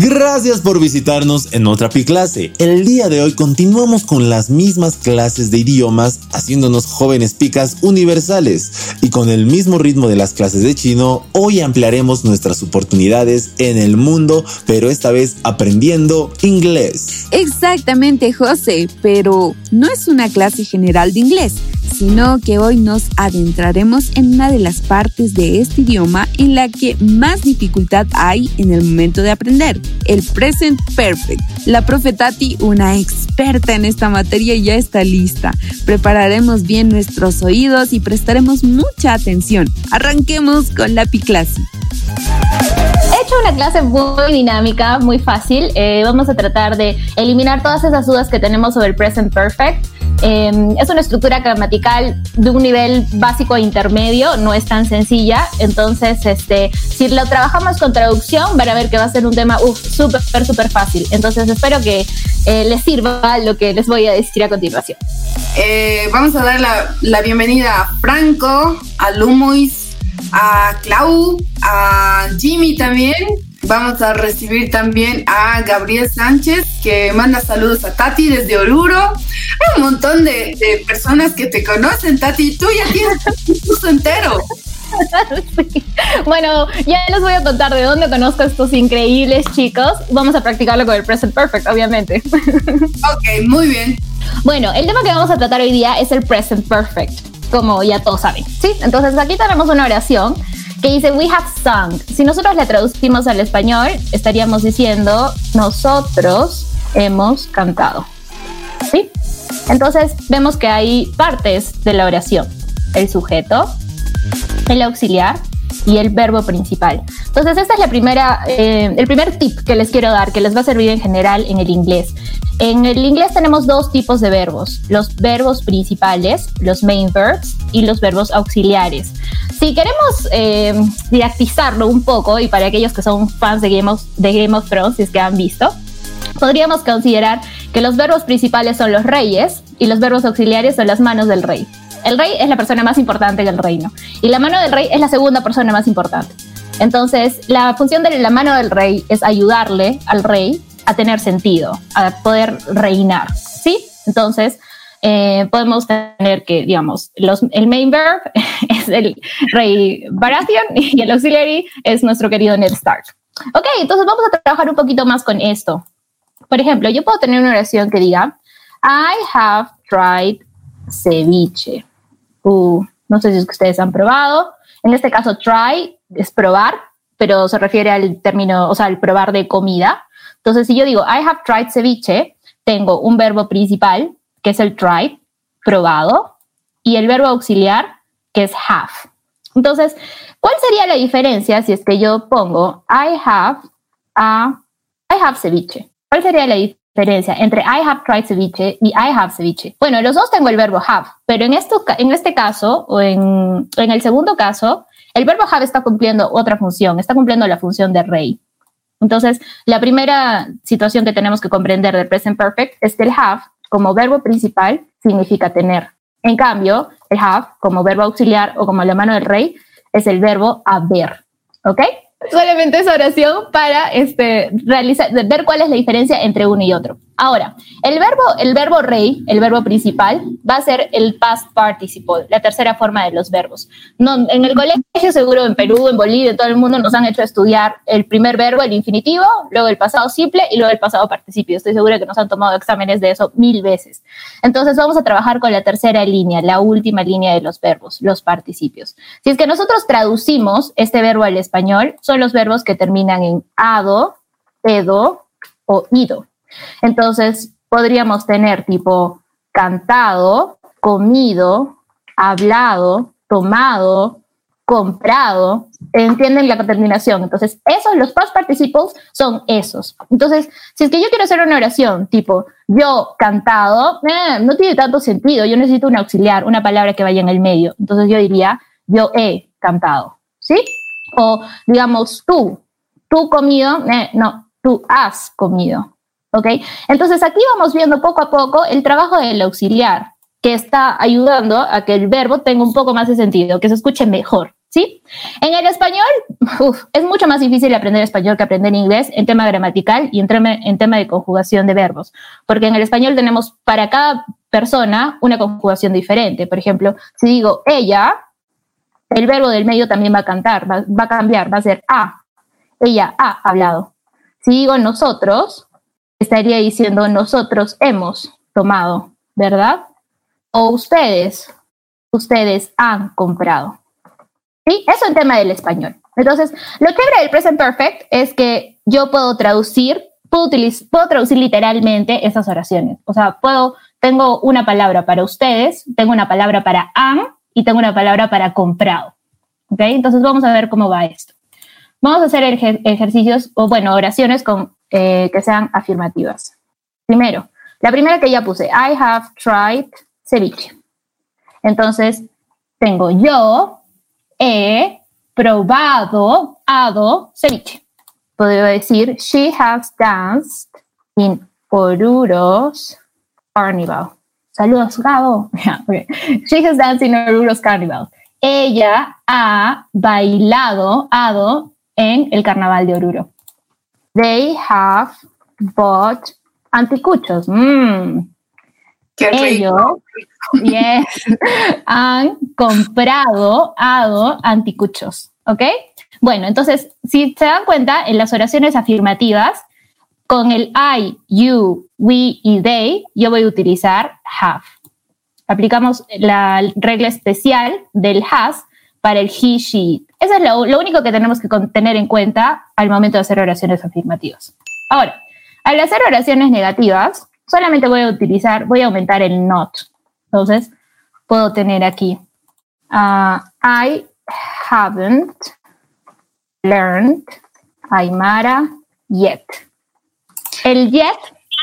Gracias por visitarnos en otra Pi clase. El día de hoy continuamos con las mismas clases de idiomas, haciéndonos jóvenes picas universales. Y con el mismo ritmo de las clases de chino, hoy ampliaremos nuestras oportunidades en el mundo, pero esta vez aprendiendo inglés. Exactamente, José, pero no es una clase general de inglés sino que hoy nos adentraremos en una de las partes de este idioma en la que más dificultad hay en el momento de aprender, el present perfect. La profetati, una experta en esta materia, ya está lista. Prepararemos bien nuestros oídos y prestaremos mucha atención. Arranquemos con la Piclasi. He hecho una clase muy dinámica, muy fácil. Eh, vamos a tratar de eliminar todas esas dudas que tenemos sobre el present perfect Em, es una estructura gramatical de un nivel básico e intermedio, no es tan sencilla. Entonces, este, si lo trabajamos con traducción, van a ver que va a ser un tema súper, súper fácil. Entonces, espero que eh, les sirva lo que les voy a decir a continuación. Eh, vamos a dar la, la, bienvenida a Franco, a Lumuis, a Clau, a Jimmy también Vamos a recibir también a Gabriel Sánchez, que manda saludos a Tati desde Oruro. Hay un montón de, personas que te conocen, Tati. Tú ya tienes un curso entero. Bueno, ya les voy a contar de dónde conozco a estos increíbles chicos. Vamos a practicarlo con el Present Perfect, obviamente. Ok, muy bien. Bueno, el tema que vamos a tratar hoy día es el Present Perfect, como ya todos saben. ¿sí? Entonces aquí tenemos una oración que dice we have sung. Si nosotros la traducimos al español, estaríamos diciendo nosotros hemos cantado. ¿Sí? Entonces vemos que hay partes de la oración. El sujeto, el auxiliar y el verbo principal. Entonces, esta es la primera, eh, el primer tip que les quiero dar, que les va a servir en general en el inglés. En el inglés tenemos dos tipos de verbos, los verbos principales, los main verbs, y los verbos auxiliares. Si queremos eh, didactizarlo un poco, y para aquellos que son fans de Game, of, de Game of Thrones, si es que han visto, podríamos considerar que los verbos principales son los reyes y los verbos auxiliares son las manos del rey. El rey es la persona más importante del reino y la mano del rey es la segunda persona más importante. Entonces, la función de la mano del rey es ayudarle al rey a tener sentido, a poder reinar, ¿sí? Entonces, eh, podemos tener que, digamos, los, el main verb es el rey Baratheon y el auxiliary es nuestro querido Ned Stark. Ok, entonces vamos a trabajar un poquito más con esto. Por ejemplo, yo puedo tener una oración que diga, I have tried ceviche. Uh, no sé si es que ustedes han probado. En este caso, try es probar, pero se refiere al término, o sea, al probar de comida. Entonces, si yo digo, I have tried ceviche, tengo un verbo principal, que es el try, probado, y el verbo auxiliar, que es have. Entonces, ¿cuál sería la diferencia si es que yo pongo I have a I have ceviche? ¿Cuál sería la diferencia entre I have tried ceviche y I have ceviche? Bueno, los dos tengo el verbo have, pero en, esto, en este caso, o en, en el segundo caso, el verbo have está cumpliendo otra función, está cumpliendo la función de rey. Entonces, la primera situación que tenemos que comprender del present perfect es que el have como verbo principal significa tener. En cambio, el have como verbo auxiliar o como la mano del rey es el verbo haber. ¿Ok? Solamente esa oración para este, realizar, ver cuál es la diferencia entre uno y otro. Ahora, el verbo, el verbo rey, el verbo principal, va a ser el past participle, la tercera forma de los verbos. No, en el colegio, seguro en Perú, en Bolivia, en todo el mundo nos han hecho estudiar el primer verbo, el infinitivo, luego el pasado simple y luego el pasado participio. Estoy segura que nos han tomado exámenes de eso mil veces. Entonces vamos a trabajar con la tercera línea, la última línea de los verbos, los participios. Si es que nosotros traducimos este verbo al español, son los verbos que terminan en ado, edo o ido. Entonces, podríamos tener tipo cantado, comido, hablado, tomado, comprado. ¿Entienden la terminación? Entonces, esos, los past participles son esos. Entonces, si es que yo quiero hacer una oración tipo yo cantado, eh, no tiene tanto sentido. Yo necesito un auxiliar, una palabra que vaya en el medio. Entonces, yo diría yo he cantado. ¿Sí? O digamos tú, tú comido, eh, no, tú has comido. ¿Ok? Entonces aquí vamos viendo poco a poco el trabajo del auxiliar, que está ayudando a que el verbo tenga un poco más de sentido, que se escuche mejor. ¿Sí? En el español, es mucho más difícil aprender español que aprender inglés en tema gramatical y en tema, en tema de conjugación de verbos, porque en el español tenemos para cada persona una conjugación diferente. Por ejemplo, si digo ella, el verbo del medio también va a cantar, va, va a cambiar, va a ser a. Ella ha hablado. Si digo nosotros, estaría diciendo nosotros hemos tomado, ¿verdad? O ustedes, ustedes han comprado. ¿Sí? Eso en tema del español. Entonces, lo chévere del present perfect es que yo puedo traducir, puedo, puedo traducir literalmente esas oraciones. O sea, puedo, tengo una palabra para ustedes, tengo una palabra para han y tengo una palabra para comprado. Entonces, vamos a ver cómo va esto. Vamos a hacer ejercicios, o bueno, oraciones con, eh, que sean afirmativas. Primero, la primera que ya puse, I have tried ceviche. Entonces, tengo yo, he probado, ado ceviche. Podría decir, she has danced in Oruro's Carnival. Saludos, Gabo. She has danced in Oruro's Carnival. Ella ha bailado, ado, en el carnaval de Oruro. They have bought anticuchos. Mm. Qué Ellos, yes, han comprado, ado, anticuchos. ¿Ok? Bueno, entonces, si se dan cuenta, en las oraciones afirmativas, con el I, you, we y they, yo voy a utilizar have. Aplicamos la regla especial del has para el he, she. Eso es lo, único que tenemos que tener en cuenta al momento de hacer oraciones afirmativas. Ahora, al hacer oraciones negativas, solamente voy a utilizar, voy a aumentar el not. Entonces, puedo tener aquí, uh, I haven't learned Aymara yet. El yet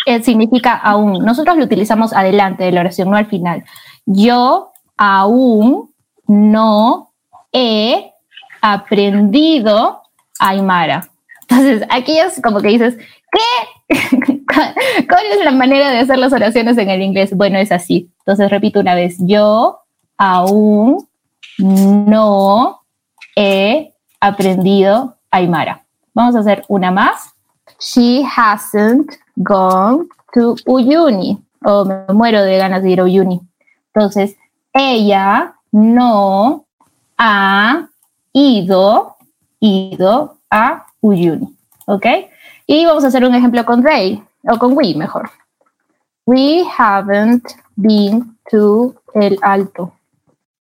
eh, significa aún. Nosotros lo utilizamos adelante de la oración, no al final. Yo aún no he aprendido Aymara. Entonces, aquí es como que dices, ¿qué? ¿Cuál es la manera de hacer las oraciones en el inglés? Bueno, es así. Entonces, repito una vez, yo aún no he aprendido Aymara. Vamos a hacer una más. She hasn't gone to Uyuni. Oh, me muero de ganas de ir a Uyuni. Entonces, ella no ha ido, ido a Uyuni. ¿Ok? Y vamos a hacer un ejemplo con they, o con we mejor. We haven't been to el alto.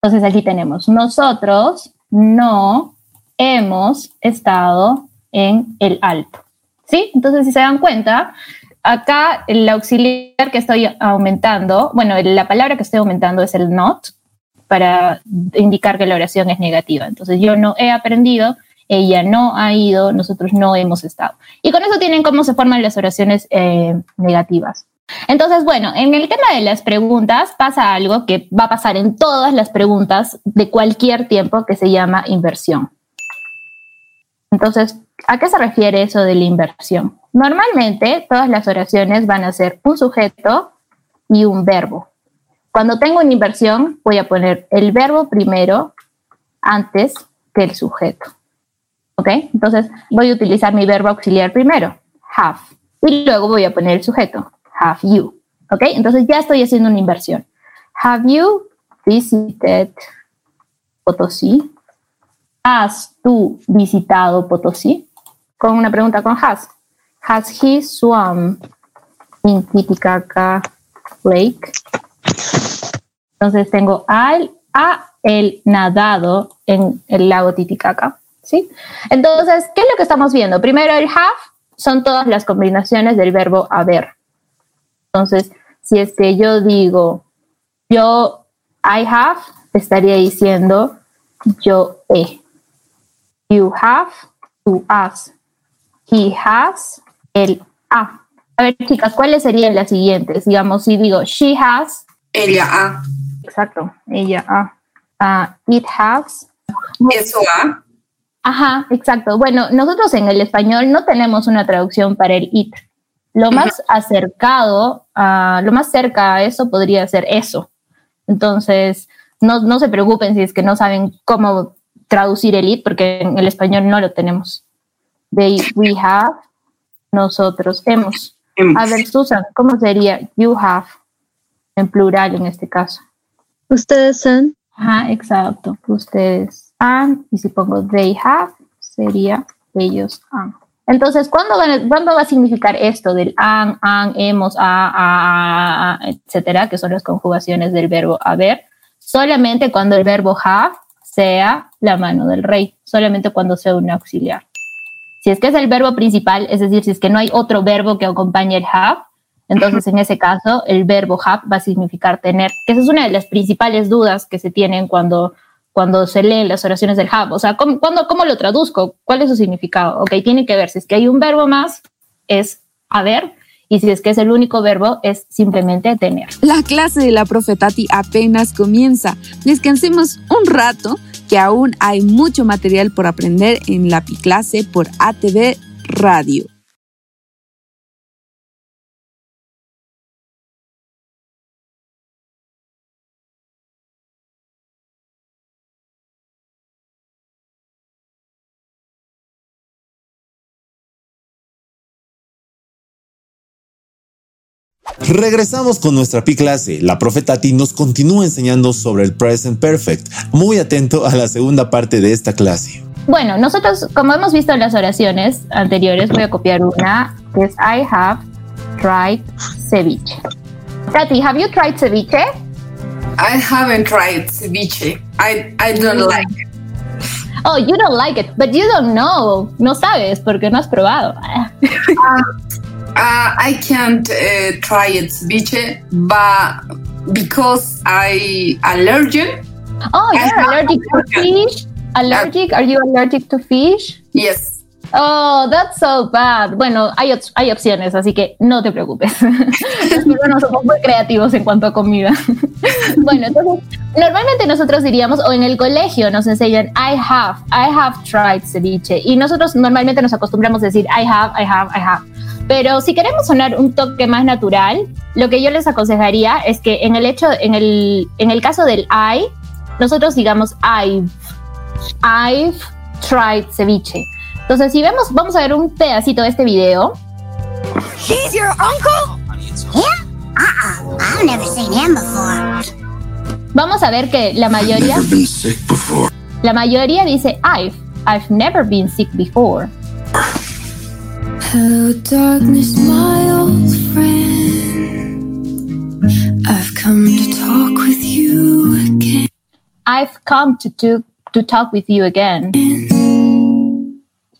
Entonces aquí tenemos, nosotros no hemos estado en el alto. ¿Sí? Entonces si se dan cuenta, acá el auxiliar que estoy aumentando, bueno, la palabra que estoy aumentando es el not, para indicar que la oración es negativa. Entonces yo no he aprendido, ella no ha ido, nosotros no hemos estado. Y con eso tienen cómo se forman las oraciones eh, negativas. Entonces, bueno, en el tema de las preguntas pasa algo que va a pasar en todas las preguntas de cualquier tiempo que se llama inversión. Entonces, ¿a qué se refiere eso de la inversión? Normalmente todas las oraciones van a ser un sujeto y un verbo. Cuando tengo una inversión, voy a poner el verbo primero antes que el sujeto. ¿Ok? Entonces voy a utilizar mi verbo auxiliar primero, have, y luego voy a poner el sujeto, have you. ¿Ok? Entonces ya estoy haciendo una inversión. Have you visited Potosí? ¿Has tú visitado Potosí? Con una pregunta con has. Has he swum in Titicaca Lake? Entonces tengo al, a el nadado en el lago Titicaca. ¿sí? Entonces, ¿qué es lo que estamos viendo? Primero, el have son todas las combinaciones del verbo haber. Entonces, si es que yo digo, yo, I have, estaría diciendo yo he. You have, tú has. He has, el ha. A ver, chicas, ¿cuáles serían las siguientes? Digamos, si digo she has. Ella ha. Exacto, ella ha. Uh, it has. Eso ha. Ajá, exacto. Bueno, nosotros en el español no tenemos una traducción para el it. Lo más acercado, a, lo más cerca a eso podría ser eso. Entonces, no, no se preocupen si es que no saben cómo traducir el it porque en el español no lo tenemos. They, we have, nosotros hemos. A ver, Susan, ¿cómo sería you have en plural en este caso? Ustedes han. Ajá, exacto. Ustedes han. Y si pongo they have, sería ellos han. Entonces, ¿cuándo, va a significar esto del han, han, hemos, a, a, etcétera, que son las conjugaciones del verbo haber? Solamente cuando el verbo have sea la mano del rey, solamente cuando sea un auxiliar. Si es que es el verbo principal, es decir, si es que no hay otro verbo que acompañe el have, entonces en ese caso el verbo have va a significar tener, que esa es una de las principales dudas que se tienen cuando cuando se leen las oraciones del hub. O sea, ¿cómo, ¿cómo lo traduzco? ¿Cuál es su significado? Ok, tiene que ver si es que hay un verbo más, es haber, y si es que es el único verbo, es simplemente tener. La clase de la profetati apenas comienza. Descansemos un rato, que aún hay mucho material por aprender en la Piclase por ATV Radio. Regresamos con nuestra Pi clase. La profeta T nos continúa enseñando sobre el present perfect. Muy atento a la segunda parte de esta clase. Bueno, nosotros, como hemos visto en las oraciones anteriores, voy a copiar una que es I have tried ceviche. Tati, have you tried ceviche? I haven't tried ceviche. I, I don't like it. Oh, you don't like it, but you don't know. No sabes porque no has probado. uh, Uh, I can't uh, try it ceviche, but because I allergic. Oh, you're allergic to fish. Allergic? Are you allergic to fish? Yes. Oh, that's so bad. Bueno, hay, hay opciones, así que no te preocupes. Los somos muy creativos en cuanto a comida. bueno, entonces, normalmente nosotros diríamos, o en el colegio nos enseñan, I have, I have tried ceviche. Y nosotros normalmente nos acostumbramos a decir, I have, I have, I have. Pero si queremos sonar un toque más natural, lo que yo les aconsejaría es que en el hecho, en el, en el caso del I, nosotros digamos I've, I've tried ceviche. Entonces, si vemos, vamos a ver un pedacito de este video. He's your uncle? Yeah? Uh-uh. I've never seen him before. Vamos a ver que la mayoría La mayoría dice I've I've never been sick before. Hello darkness my old friend. I've come to talk with you again. I've come to to, to talk with you again.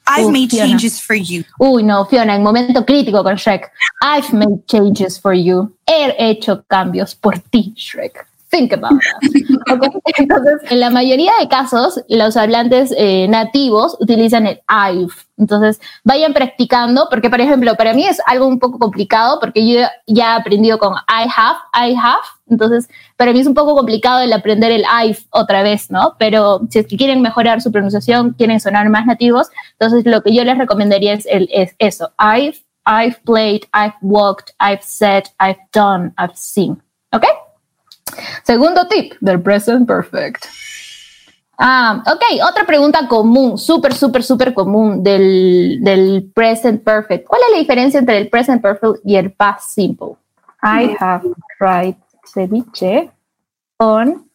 I've oh, made Fiona. changes for you. Uy, no, Fiona, en momento crítico con Shrek. I've made changes for you. He hecho cambios por ti, Shrek. Think about that. Okay. Entonces, en la mayoría de casos, los hablantes eh, nativos utilizan el I've. Entonces, vayan practicando, porque, por ejemplo, para mí es algo un poco complicado, porque yo ya he aprendido con I have, I have. Entonces, para mí es un poco complicado el aprender el I've otra vez, ¿no? Pero si es que quieren mejorar su pronunciación, quieren sonar más nativos, entonces lo que yo les recomendaría es, el, es eso. I've, I've played, I've walked, I've said, I've done, I've seen. ¿Ok? Segundo tip del present perfect. Ah, ok, otra pregunta común, súper, súper, súper común del, del present perfect. ¿Cuál es la diferencia entre el present perfect y el past simple? I have tried ceviche on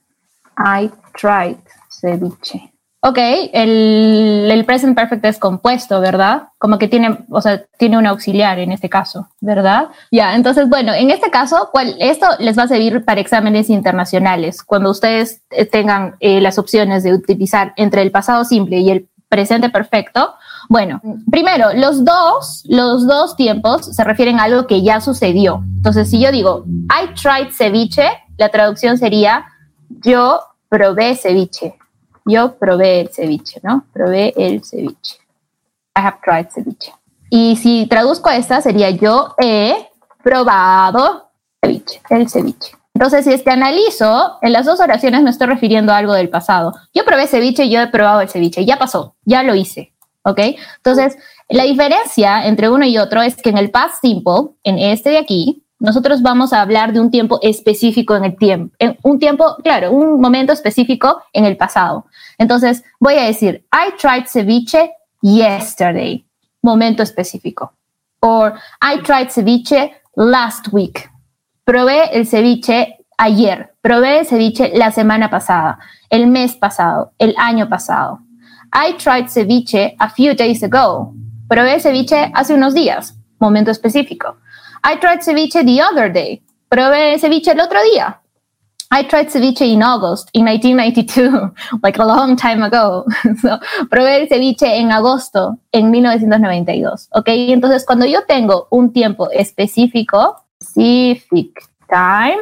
I tried ceviche. Ok, el, el, present perfect es compuesto, ¿verdad? Como que tiene, o sea, tiene un auxiliar en este caso, ¿verdad? Ya, entonces, bueno, en este caso, ¿cuál, esto les va a servir para exámenes internacionales. Cuando ustedes eh, tengan eh, las opciones de utilizar entre el pasado simple y el presente perfecto, bueno, primero, los dos, los dos tiempos se refieren a algo que ya sucedió. Entonces, si yo digo, I tried ceviche, la traducción sería, yo probé ceviche. Yo probé el ceviche, ¿no? Probé el ceviche. I have tried ceviche. Y si traduzco esta, sería yo he probado ceviche, el ceviche. Entonces, si es que analizo, en las dos oraciones me estoy refiriendo a algo del pasado. Yo probé ceviche, yo he probado el ceviche, ya pasó, ya lo hice, ¿ok? Entonces, la diferencia entre uno y otro es que en el past simple, en este de aquí, nosotros vamos a hablar de un tiempo específico en el tiempo, en un tiempo, claro, un momento específico en el pasado. Entonces voy a decir, I tried ceviche yesterday, momento específico. Or I tried ceviche last week. Probé el ceviche ayer. Probé el ceviche la semana pasada, el mes pasado, el año pasado. I tried ceviche a few days ago. Probé ceviche hace unos días, momento específico. I tried ceviche the other day. Probé ceviche el otro día. I tried ceviche in August, in 1992, like a long time ago. so, probé el ceviche en agosto, en 1992. Ok, entonces cuando yo tengo un tiempo específico, specific time,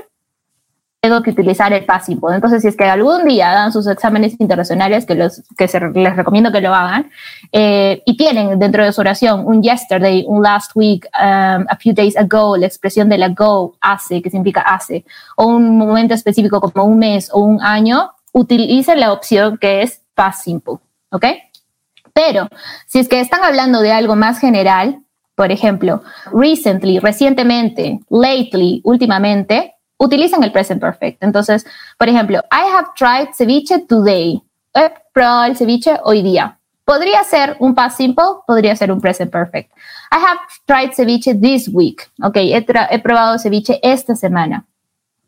tengo que utilizar el simple. Entonces, si es que algún día dan sus exámenes internacionales, que, los, que se, les recomiendo que lo hagan, eh, y tienen dentro de su oración un yesterday, un last week, um, a few days ago, la expresión del ago, hace, que significa hace, o un momento específico como un mes o un año, utilicen la opción que es past simple. ¿Ok? Pero si es que están hablando de algo más general, por ejemplo, recently, recientemente, lately, últimamente, utilizan el present perfect. Entonces, por ejemplo, I have tried ceviche today. He probado el ceviche hoy día. Podría ser un past simple, podría ser un present perfect. I have tried ceviche this week. Ok, he, he probado ceviche esta semana.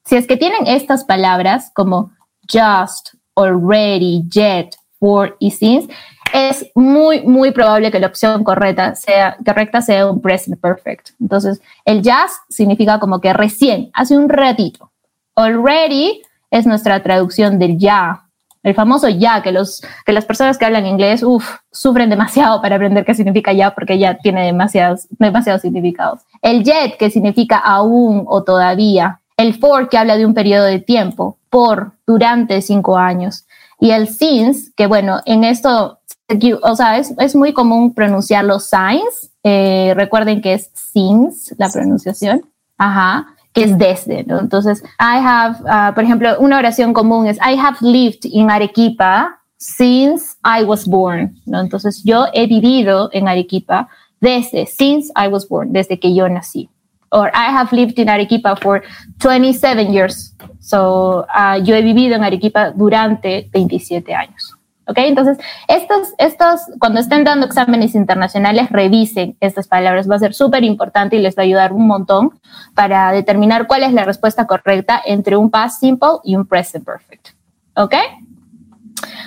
Si es que tienen estas palabras como just, already, yet, for y since, es muy, muy probable que la opción correcta sea, correcta sea un present perfect. Entonces, el just significa como que recién, hace un ratito. Already es nuestra traducción del ya. El famoso ya, que, los, que las personas que hablan inglés uf, sufren demasiado para aprender qué significa ya, porque ya tiene demasiados, demasiados significados. El yet, que significa aún o todavía. El for, que habla de un periodo de tiempo, por, durante cinco años. Y el since, que bueno, en esto o sea, es, es, muy común pronunciar los signs. Eh, recuerden que es since la pronunciación. Ajá. Que es desde, ¿no? Entonces, I have, uh, por ejemplo, una oración común es I have lived in Arequipa since I was born, ¿no? Entonces, yo he vivido en Arequipa desde, since I was born, desde que yo nací. Or I have lived in Arequipa for 27 years. So, uh, yo he vivido en Arequipa durante 27 años. ¿Ok? Entonces, estos, estos, cuando estén dando exámenes internacionales, revisen estas palabras. Va a ser súper importante y les va a ayudar un montón para determinar cuál es la respuesta correcta entre un past simple y un present perfect. ¿Ok?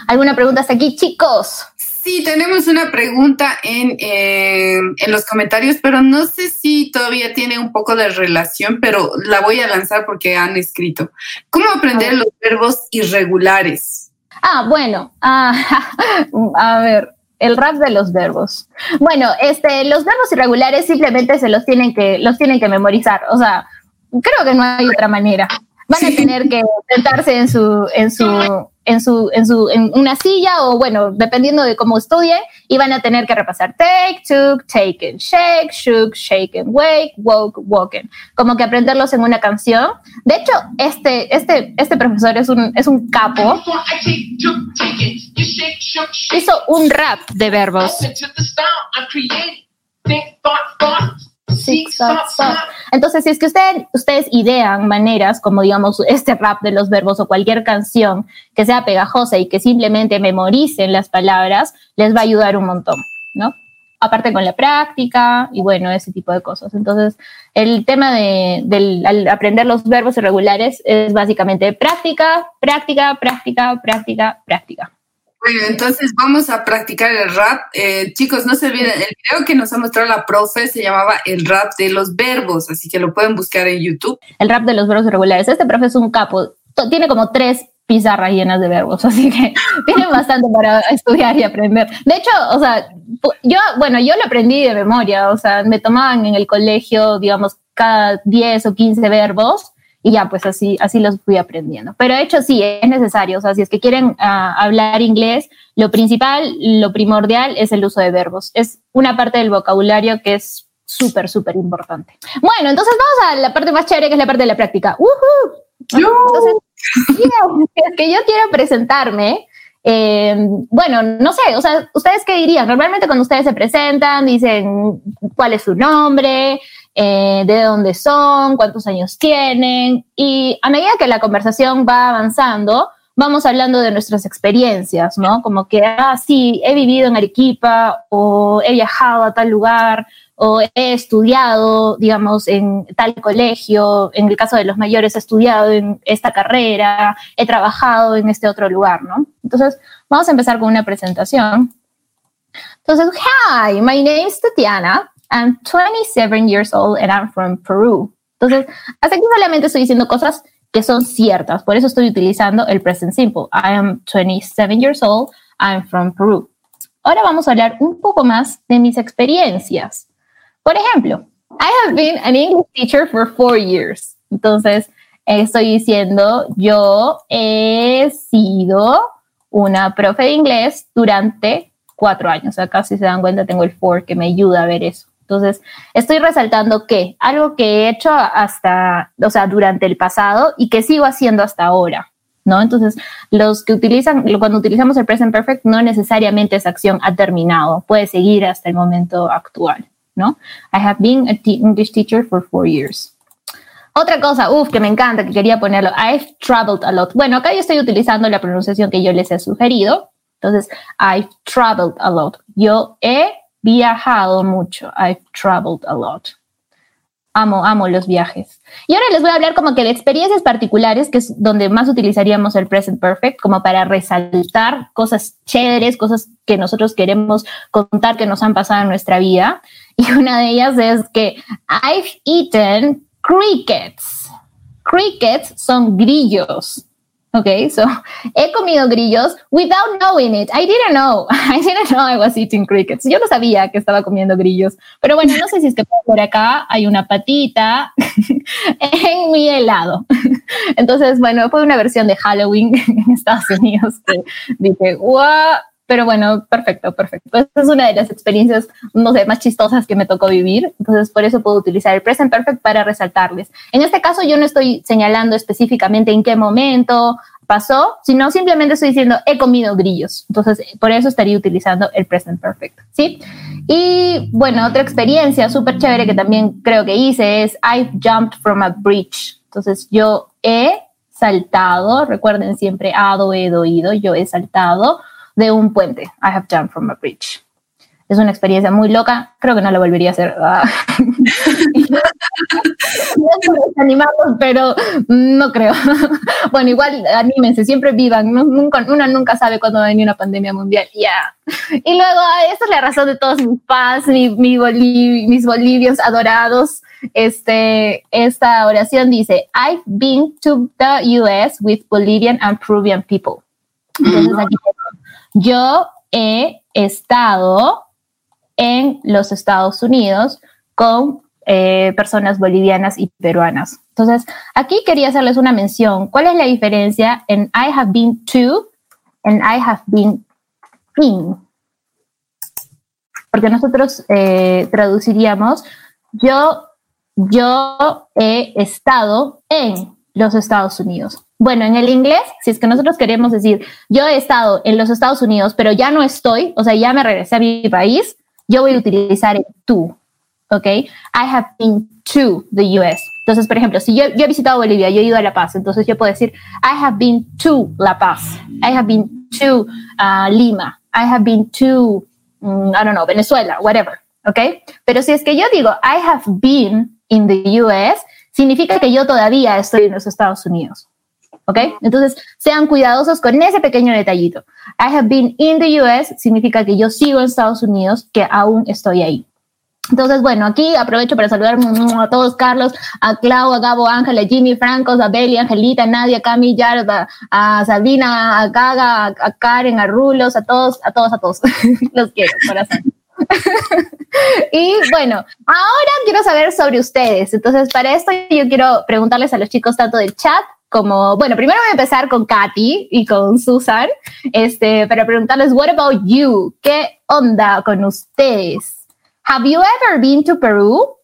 ¿Alguna pregunta hasta aquí, chicos? Sí, tenemos una pregunta en, eh, en los comentarios, pero no sé si todavía tiene un poco de relación, pero la voy a lanzar porque han escrito. ¿Cómo aprender los verbos irregulares? Ah, bueno, ah, a ver, el rap de los verbos. Bueno, este, los verbos irregulares simplemente se los tienen que, los tienen que memorizar. O sea, creo que no hay otra manera. Van a tener que sentarse en su, en su, en su, en su, en una silla o bueno, dependiendo de cómo estudien, y van a tener que repasar take, took, taken, shake, shook, shaken, wake, woke, woken. Como que aprenderlos en una canción. De hecho, este, este, este profesor es un, es un capo. Hizo un rap de verbos. Entonces, si es que ustedes, ustedes idean maneras como, digamos, este rap de los verbos o cualquier canción que sea pegajosa y que simplemente memoricen las palabras, les va a ayudar un montón, ¿no? Aparte con la práctica y bueno, ese tipo de cosas. Entonces, el tema de, del aprender los verbos irregulares es básicamente práctica, práctica, práctica, práctica, práctica. Bueno, entonces vamos a practicar el rap. Eh, chicos, no se olviden, el video que nos ha mostrado la profe se llamaba el rap de los verbos, así que lo pueden buscar en YouTube. El rap de los verbos irregulares. Este profe es un capo, tiene como tres pizarras llenas de verbos, así que tiene bastante para estudiar y aprender. De hecho, o sea, yo, bueno, yo lo aprendí de memoria, o sea, me tomaban en el colegio, digamos, cada 10 o 15 verbos y ya pues así, así los fui aprendiendo. Pero de hecho sí, es necesario, o sea, si es que quieren ah, hablar inglés, lo principal, lo primordial es el uso de verbos. Es una parte del vocabulario que es súper, súper importante. Bueno, entonces vamos a la parte más chévere, que es la parte de la práctica. Entonces, es que yo quiero presentarme. Eh, bueno, no sé, o sea, ¿ustedes qué dirían? Normalmente cuando ustedes se presentan, dicen cuál es su nombre, eh, de dónde son, cuántos años tienen. Y a medida que la conversación va avanzando, vamos hablando de nuestras experiencias, ¿no? Como que, ah, sí, he vivido en Arequipa o he viajado a tal lugar o he estudiado, digamos, en tal colegio, en el caso de los mayores, he estudiado en esta carrera, he trabajado en este otro lugar, ¿no? Entonces, vamos a empezar con una presentación. Entonces, hi, my name is Tatiana. I'm 27 years old and I'm from Peru. Entonces, hasta aquí solamente estoy diciendo cosas que son ciertas. Por eso estoy utilizando el present simple. I am 27 years old. I'm from Peru. Ahora vamos a hablar un poco más de mis experiencias. Por ejemplo, I have been an English teacher for four years. Entonces, estoy diciendo, yo he sido una profe de inglés durante cuatro años. Acá, si se dan cuenta, tengo el for que me ayuda a ver eso. Entonces, estoy resaltando que algo que he hecho hasta, o sea, durante el pasado y que sigo haciendo hasta ahora, ¿no? Entonces, los que utilizan, cuando utilizamos el present perfect, no necesariamente esa acción ha terminado, puede seguir hasta el momento actual, ¿no? I have been a English teacher for four years. Otra cosa, uff, que me encanta, que quería ponerlo, I've traveled a lot. Bueno, acá yo estoy utilizando la pronunciación que yo les he sugerido. Entonces, I've traveled a lot. Yo he viajado mucho. I've traveled a lot. Amo, amo los viajes. Y ahora les voy a hablar como que de experiencias particulares, que es donde más utilizaríamos el present perfect, como para resaltar cosas chéveres, cosas que nosotros queremos contar que nos han pasado en nuestra vida. Y una de ellas es que I've eaten crickets. Crickets son grillos. Okay, so he comido grillos without knowing it. I didn't know. I didn't know I was eating crickets. Yo no sabía que estaba comiendo grillos. Pero bueno, no sé si es que por acá hay una patita en mi helado. Entonces, bueno, fue una versión de Halloween en Estados Unidos que dije, wow, pero bueno, perfecto, perfecto. Esta es una de las experiencias, no sé, más chistosas que me tocó vivir. Entonces, por eso puedo utilizar el present perfect para resaltarles. En este caso, yo no estoy señalando específicamente en qué momento pasó, sino simplemente estoy diciendo he comido grillos. Entonces, por eso estaría utilizando el present perfect, ¿sí? Y bueno, otra experiencia súper chévere que también creo que hice es I've jumped from a bridge. Entonces, yo he saltado, recuerden siempre ado, he oído, yo he saltado de un puente. I have jumped from a bridge. Es una experiencia muy loca. Creo que no lo volvería a hacer. Ah. animamos, pero no creo. bueno, igual anímense, siempre vivan. Nunca, uno nunca sabe cuándo va a venir una pandemia mundial. Ya. Y luego, esta es la razón de todos mis paz, mi, mis bolivios adorados. Este, esta oración dice: I've been to the US with Bolivian and Peruvian people. Entonces aquí yo he estado en los Estados Unidos con eh, personas bolivianas y peruanas. Entonces, aquí quería hacerles una mención. ¿Cuál es la diferencia en I have been to and I have been in? Porque nosotros eh, traduciríamos yo, yo he estado en los Estados Unidos. Bueno, en el inglés, si es que nosotros queremos decir, yo he estado en los Estados Unidos, pero ya no estoy, o sea, ya me regresé a mi país, yo voy a utilizar el to, ¿ok? I have been to the US. Entonces, por ejemplo, si yo, yo he visitado Bolivia, yo he ido a La Paz, entonces yo puedo decir, I have been to La Paz, I have been to uh, Lima, I have been to, mm, I don't know, Venezuela, whatever, ¿ok? Pero si es que yo digo, I have been in the US, significa que yo todavía estoy en los Estados Unidos. ¿Ok? Entonces, sean cuidadosos con ese pequeño detallito. I have been in the US significa que yo sigo en Estados Unidos, que aún estoy ahí. Entonces, bueno, aquí aprovecho para saludar a todos, Carlos, a Clau, a Gabo, Ángel, a Jimmy, Franco, a Beli, Angelita, Nadia, Cami, Yarda, a Sabina, a Gaga, a Karen, a Rulos, a todos, a todos, a todos. Los quiero, corazón. y bueno, ahora quiero saber sobre ustedes. Entonces, para esto yo quiero preguntarles a los chicos tanto del chat como, bueno, primero voy a empezar con Katy y con Susan, este, para preguntarles, what about you? ¿Qué onda con ustedes? Have you ever been to Peru?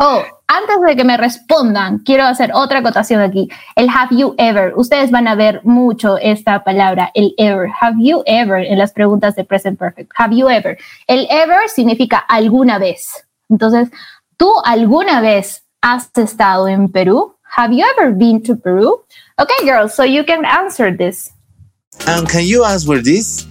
Oh, antes de que me respondan, quiero hacer otra acotación aquí. El have you ever. Ustedes van a ver mucho esta palabra, el ever. Have you ever en las preguntas de present perfect. Have you ever. El ever significa alguna vez. Entonces, ¿tú alguna vez has estado en Perú? Have you ever been to Peru? Okay, girls, so you can answer this. And can you answer this?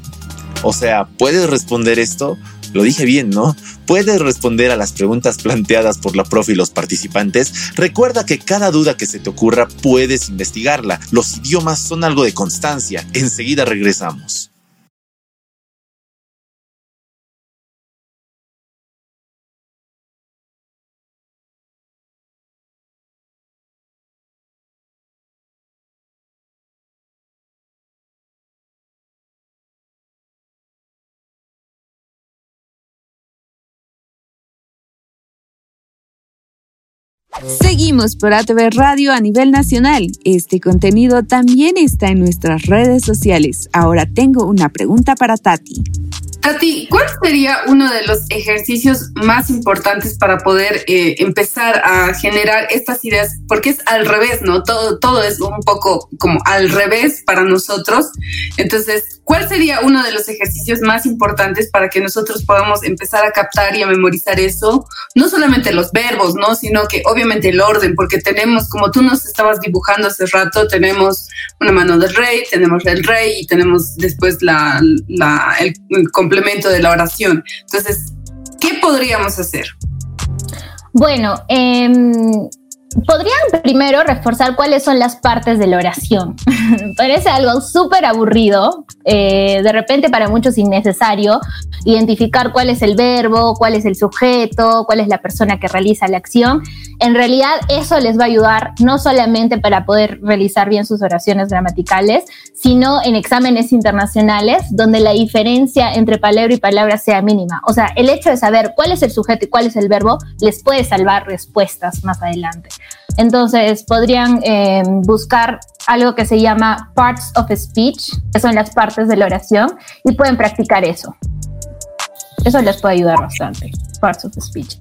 O sea, ¿puedes responder esto? Lo dije bien, ¿no? Puedes responder a las preguntas planteadas por la profe y los participantes. Recuerda que cada duda que se te ocurra puedes investigarla. Los idiomas son algo de constancia. Enseguida regresamos. Seguimos por ATV Radio a nivel nacional. Este contenido también está en nuestras redes sociales. Ahora tengo una pregunta para Tati. Tati, ¿cuál sería uno de los ejercicios más importantes para poder eh, empezar a generar estas ideas? Porque es al revés, ¿no? Todo, todo es un poco como al revés para nosotros. Entonces, ¿cuál sería uno de los ejercicios más importantes para que nosotros podamos empezar a captar y a memorizar eso? No solamente los verbos, ¿no? Sino que obviamente el orden, porque tenemos, como tú nos estabas dibujando hace rato, tenemos una mano del rey, tenemos el rey y tenemos después la, la el, el de la oración. Entonces, ¿qué podríamos hacer? Bueno, eh, podrían primero reforzar cuáles son las partes de la oración. Parece algo súper aburrido, eh, de repente para muchos innecesario, identificar cuál es el verbo, cuál es el sujeto, cuál es la persona que realiza la acción. En realidad eso les va a ayudar no solamente para poder realizar bien sus oraciones gramaticales, sino en exámenes internacionales donde la diferencia entre palabra y palabra sea mínima. O sea, el hecho de saber cuál es el sujeto y cuál es el verbo les puede salvar respuestas más adelante. Entonces, podrían eh, buscar algo que se llama parts of speech, que son las partes de la oración, y pueden practicar eso. Eso les puede ayudar bastante, parts of speech.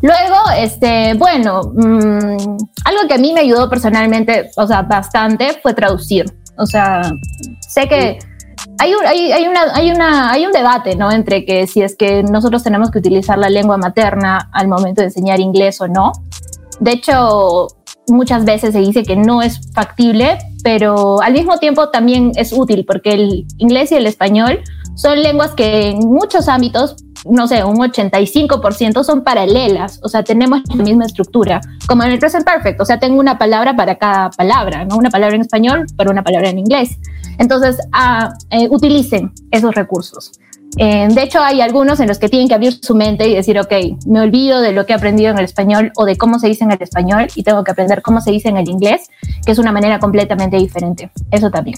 Luego, este, bueno, mmm, algo que a mí me ayudó personalmente, o sea, bastante, fue traducir. O sea, sé que hay un, hay, hay, una, hay, una, hay un debate, ¿no? Entre que si es que nosotros tenemos que utilizar la lengua materna al momento de enseñar inglés o no. De hecho, muchas veces se dice que no es factible, pero al mismo tiempo también es útil porque el inglés y el español son lenguas que en muchos ámbitos, no sé, un 85% son paralelas, o sea, tenemos la misma estructura, como en el present perfect, o sea, tengo una palabra para cada palabra, ¿no? Una palabra en español para una palabra en inglés. Entonces, ah, eh, utilicen esos recursos. Eh, de hecho, hay algunos en los que tienen que abrir su mente y decir, ok, me olvido de lo que he aprendido en el español o de cómo se dice en el español y tengo que aprender cómo se dice en el inglés, que es una manera completamente diferente. Eso también.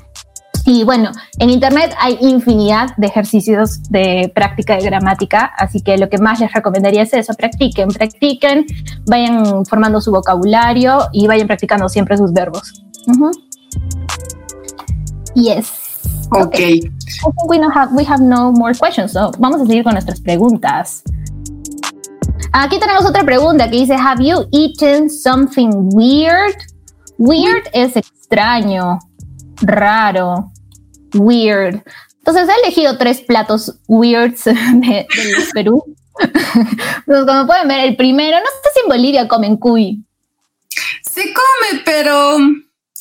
Y bueno, en Internet hay infinidad de ejercicios de práctica de gramática, así que lo que más les recomendaría es eso, practiquen, practiquen, vayan formando su vocabulario y vayan practicando siempre sus verbos. Uh -huh. Yes. Ok. okay. I think we, no have, we have no more questions, so vamos a seguir con nuestras preguntas. Aquí tenemos otra pregunta que dice, have you eaten something weird? Weird es extraño, raro, weird. Entonces he elegido tres platos weirds de, de Perú. Entonces, como pueden ver, el primero, no sé si en Bolivia comen cuy. Se come, pero,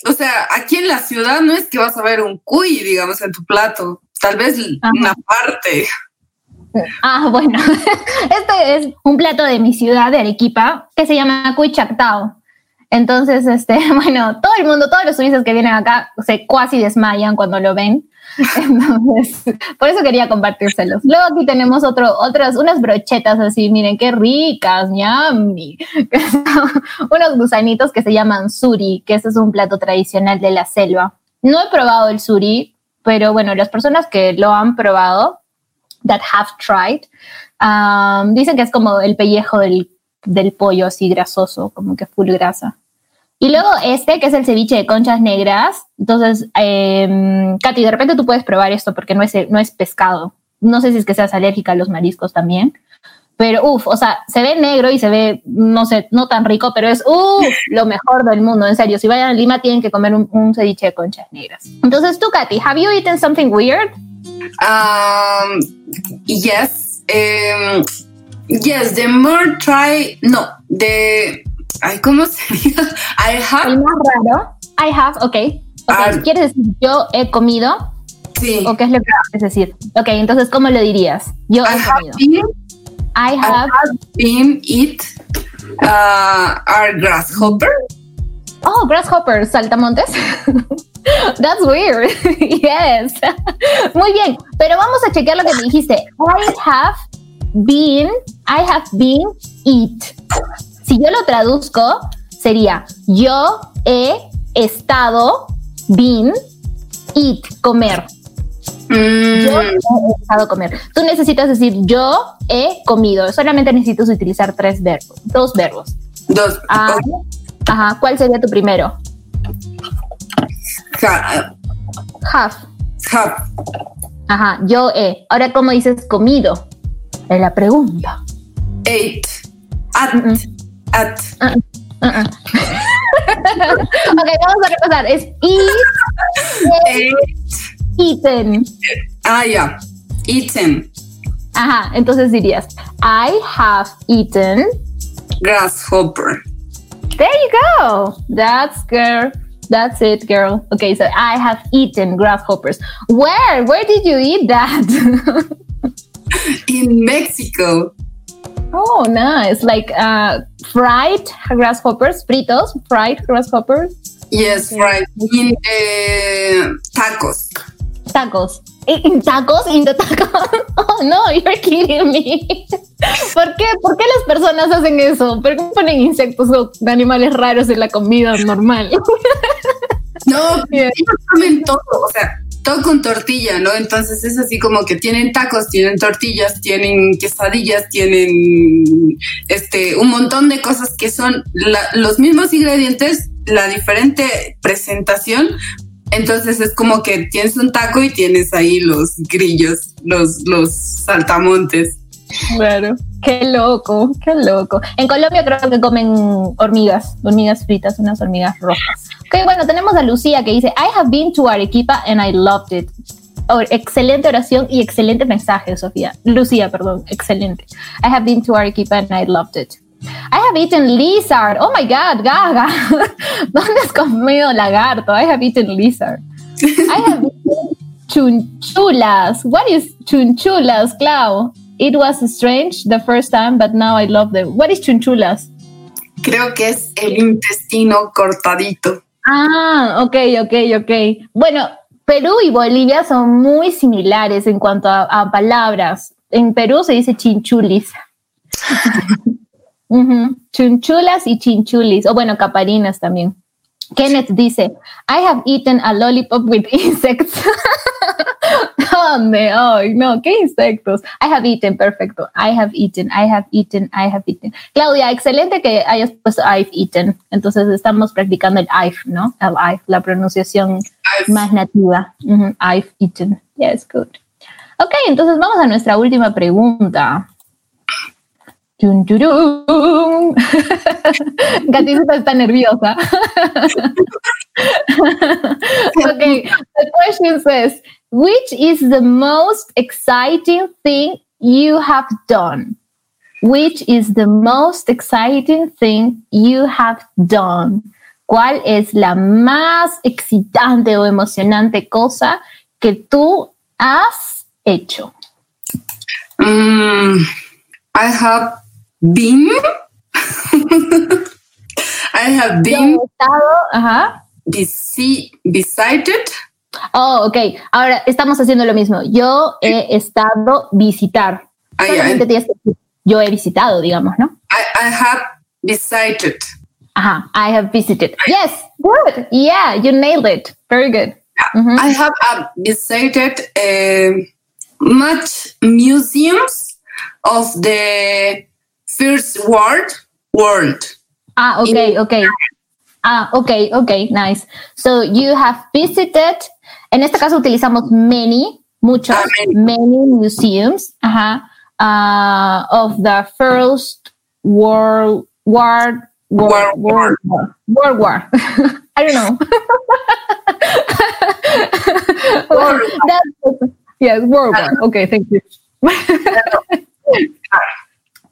o sea, aquí en la ciudad no es que vas a ver un cuy, digamos, en tu plato. Tal vez Ajá. una parte. Ah, bueno. Este es un plato de mi ciudad, de Arequipa, que se llama cuy chactao. Entonces, este, bueno, todo el mundo, todos los turistas que vienen acá se cuasi desmayan cuando lo ven. Entonces, por eso quería compartírselos. Luego aquí tenemos otro, otras, unas brochetas así, miren qué ricas, ñami. unos gusanitos que se llaman suri, que ese es un plato tradicional de la selva. No he probado el suri, pero bueno, las personas que lo han probado, that have tried, um, dicen que es como el pellejo del, del pollo así grasoso, como que full grasa. Y luego este, que es el ceviche de conchas negras. Entonces, eh, Katy, de repente tú puedes probar esto porque no es, no es pescado. No sé si es que seas alérgica a los mariscos también. Pero, uff, o sea, se ve negro y se ve, no sé, no tan rico, pero es, uff, lo mejor del mundo, en serio. Si vayan a Lima tienen que comer un, un ceviche de conchas negras. Entonces, tú, Katy, ¿have you eaten something weird? Um, yes. Um, yes, the more try, no, the Ay, ¿cómo sería? I El have. más raro. I have, ok. okay. ¿Quieres decir yo he comido? Sí. ¿O qué es lo que quieres decir? Ok, entonces, ¿cómo lo dirías? Yo I he have comido. been, I I have. have been eat uh, our grasshopper. Oh, grasshoppers, saltamontes. That's weird. yes. Muy bien, pero vamos a chequear lo que me dijiste. I have been, I have been eat. Si yo lo traduzco, sería yo he estado, been, eat, comer. Mm, Yo he estado comer. Tú necesitas decir yo he comido. Solamente necesitas utilizar tres verbos, dos verbos. dos. Ah, ajá. ¿Cuál sería tu primero? Ha- Have. have. Ajá, yo he. Ahora, ¿cómo dices comido? Es la pregunta. Ate. At. At. Uh-uh. ok, vamos a repasar. Es eat, Ate. eaten. Ah, ya. Eaten. Ajá, entonces dirías, I have eaten. Grasshopper. There you go. That's girl. That's it, girl. Okay, so I have eaten grasshoppers. Where? Where did you eat that? In Mexico. Oh, nice. Like uh, fried grasshoppers, fritos, fried grasshoppers. Yes, right. In uh, tacos. Tacos. ¿In in tacos? ¿In the tacos? Oh, no, you're kidding me. ¿Por qué? ¿Por qué las personas hacen eso? ¿Por qué ponen insectos o animales raros en la comida normal? No, ellos comen todo, o sea, todo con tortilla, ¿no? Entonces es así como que tienen tacos, tienen tortillas, tienen quesadillas, tienen este un montón de cosas que son los mismos ingredientes, la diferente presentación. Entonces es como que tienes un taco y tienes ahí los grillos, los, los saltamontes. Claro. Qué loco, qué loco. En Colombia creo que comen hormigas, hormigas fritas, unas hormigas rojas. Ok, bueno, tenemos a Lucía que dice, I have been to Arequipa and I loved it. Oh, excelente oración y excelente mensaje, Sofía. Lucía, perdón, excelente. I have been to Arequipa and I loved it. I have eaten lizard. Oh my God, Gaga. ¿Dónde has comido lagarto? I have eaten lizard. I have eaten chunchulas. What is chunchulas, Clau? It was strange the first time, but now I love them. What is chunchulas? Creo que es el intestino cortadito. Ah, ok, ok, ok. Bueno, Perú y Bolivia son muy similares en cuanto a, a palabras. En Perú se dice chinchulis. Ujú, Chunchulas y chinchulis, o bueno, caparinas también. Kenneth dice, I have eaten a lollipop with insects. ¿Dónde? Ay, no, ¿qué insectos? I have eaten, perfecto. I have eaten, I have eaten, I have eaten. Claudia, excelente que hayas puesto I've eaten. Entonces estamos practicando el I've, ¿no? El I've, la pronunciación I've- más nativa. I've eaten. Yes, good. Ok, entonces vamos a nuestra última pregunta. Gatita está nerviosa. okay, the question says, which is the most exciting thing you have done? Which is the most exciting thing you have done? ¿Cuál es la más excitante o emocionante cosa que tú has hecho? Mm, I have been. I have been Yo he estado, ajá. besi- visited. Oh, ok. Ahora estamos haciendo lo mismo. Yo he estado visitar. I, I, Solamente tienes que decir, yo he visitado, digamos, ¿no? I, I have visited. Ajá. I have visited. Yes, good. Yeah, you nailed it. Very good. Mhm. I have uh, visited uh, much museums of the first world world. Ah, okay, okay. Ah, okay, okay, nice. So you have visited, en este caso utilizamos many, muchos, Ah, many museums, ajá, ah, of the first world, world, world, world, war, world war. I don't know. That's- yes, world war. Okay, thank you.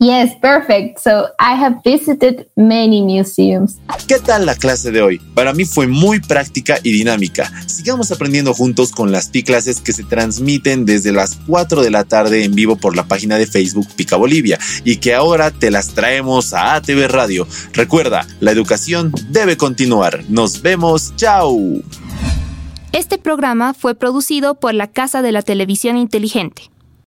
Yes, perfect. So I have visited many museums. ¿Qué tal la clase de hoy? Para mí fue muy práctica y dinámica. Sigamos aprendiendo juntos con las Pi clases que se transmiten desde las 4 de la tarde en vivo por la página de Facebook Pica Bolivia y que ahora te las traemos a ATV Radio. Recuerda, la educación debe continuar. Nos vemos. Chao. Este programa fue producido por la Casa de la Televisión Inteligente.